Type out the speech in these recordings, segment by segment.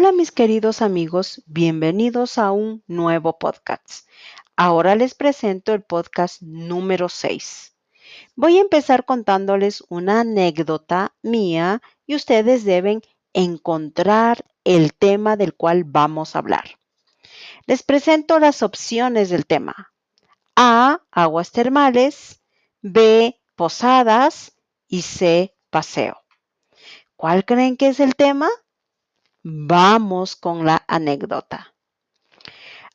Hola mis queridos amigos, bienvenidos a un nuevo podcast. Ahora les presento el podcast número 6. Voy a empezar contándoles una anécdota mía y ustedes deben encontrar el tema del cual vamos a hablar. Les presento las opciones del tema. A, aguas termales, B, posadas y C, paseo. ¿Cuál creen que es el tema? Vamos con la anécdota.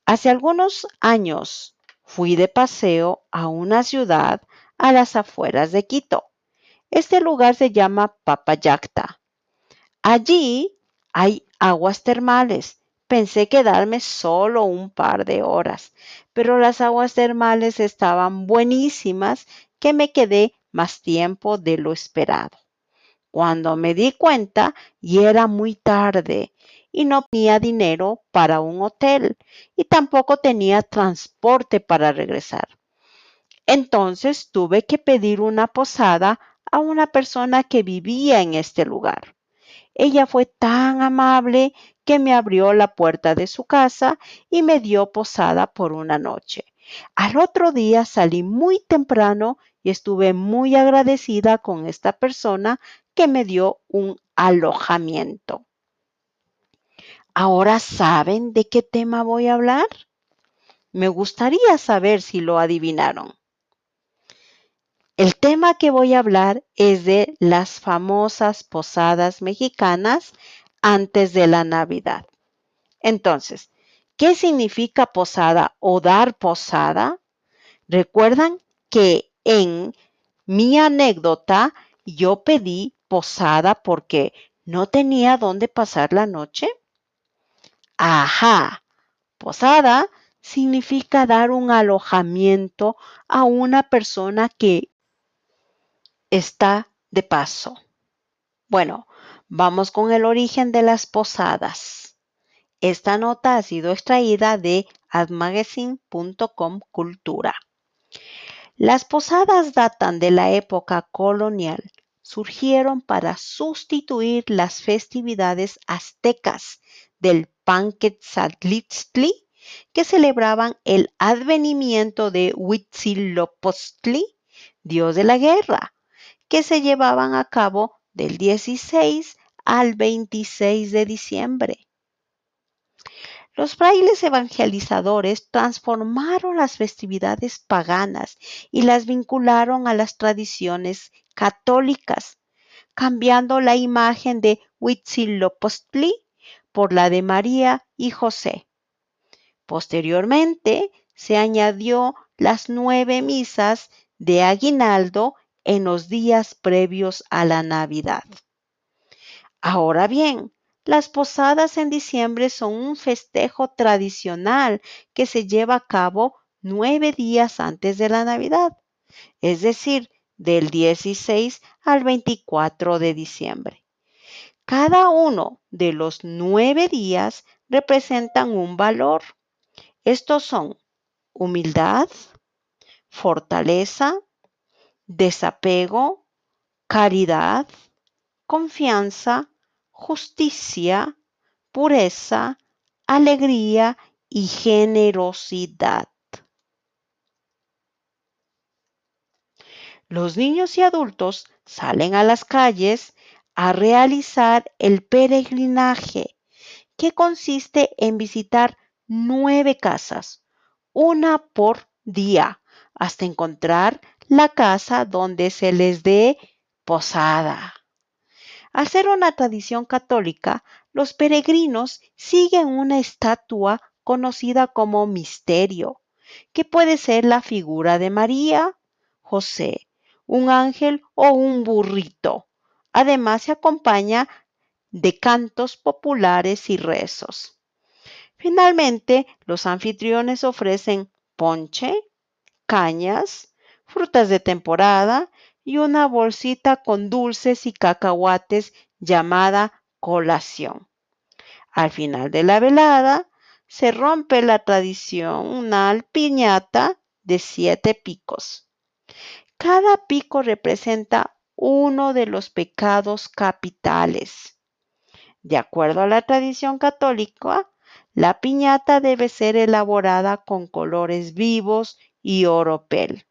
Hace algunos años fui de paseo a una ciudad a las afueras de Quito. Este lugar se llama Papayacta. Allí hay aguas termales. Pensé quedarme solo un par de horas, pero las aguas termales estaban buenísimas que me quedé más tiempo de lo esperado. Cuando me di cuenta, y era muy tarde y no tenía dinero para un hotel y tampoco tenía transporte para regresar. Entonces tuve que pedir una posada a una persona que vivía en este lugar. Ella fue tan amable que me abrió la puerta de su casa y me dio posada por una noche. Al otro día salí muy temprano y estuve muy agradecida con esta persona que me dio un alojamiento. ¿Ahora saben de qué tema voy a hablar? Me gustaría saber si lo adivinaron. El tema que voy a hablar es de las famosas posadas mexicanas antes de la Navidad. Entonces, ¿qué significa posada o dar posada? Recuerdan que en mi anécdota yo pedí posada porque no tenía dónde pasar la noche. Ajá, posada significa dar un alojamiento a una persona que está de paso. Bueno, vamos con el origen de las posadas. Esta nota ha sido extraída de admagazine.com Cultura. Las posadas datan de la época colonial. Surgieron para sustituir las festividades aztecas del Panquetzalitztli que celebraban el advenimiento de Huitzilopochtli, dios de la guerra, que se llevaban a cabo del 16 al 26 de diciembre. Los frailes evangelizadores transformaron las festividades paganas y las vincularon a las tradiciones católicas, cambiando la imagen de Huitzilopochtli por la de María y José. Posteriormente se añadió las nueve misas de aguinaldo en los días previos a la Navidad. Ahora bien, las posadas en diciembre son un festejo tradicional que se lleva a cabo nueve días antes de la Navidad, es decir, del 16 al 24 de diciembre. Cada uno de los nueve días representan un valor. Estos son humildad, fortaleza, desapego, caridad, confianza, justicia, pureza, alegría y generosidad. Los niños y adultos salen a las calles a realizar el peregrinaje, que consiste en visitar nueve casas, una por día, hasta encontrar la casa donde se les dé posada. Al ser una tradición católica, los peregrinos siguen una estatua conocida como misterio, que puede ser la figura de María, José, un ángel o un burrito. Además se acompaña de cantos populares y rezos. Finalmente, los anfitriones ofrecen ponche, cañas, frutas de temporada y una bolsita con dulces y cacahuates llamada colación. Al final de la velada, se rompe la tradicional piñata de siete picos. Cada pico representa uno de los pecados capitales. De acuerdo a la tradición católica, la piñata debe ser elaborada con colores vivos y oropel.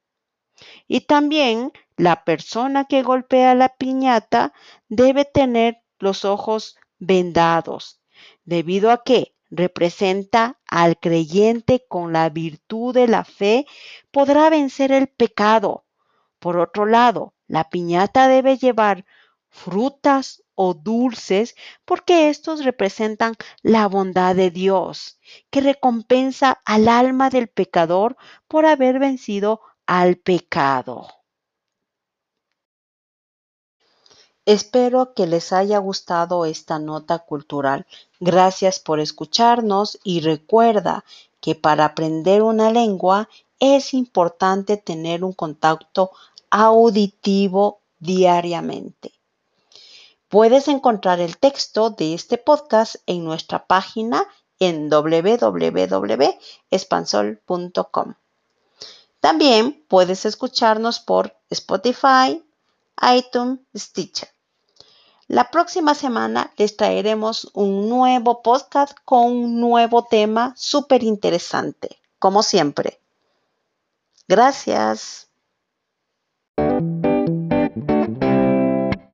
Y también la persona que golpea la piñata debe tener los ojos vendados, debido a que representa al creyente con la virtud de la fe podrá vencer el pecado. Por otro lado, la piñata debe llevar frutas o dulces porque estos representan la bondad de Dios, que recompensa al alma del pecador por haber vencido al pecado. Espero que les haya gustado esta nota cultural. Gracias por escucharnos y recuerda que para aprender una lengua es importante tener un contacto auditivo diariamente. Puedes encontrar el texto de este podcast en nuestra página en www.espansol.com. También puedes escucharnos por Spotify, iTunes, Stitcher. La próxima semana les traeremos un nuevo podcast con un nuevo tema súper interesante, como siempre. Gracias.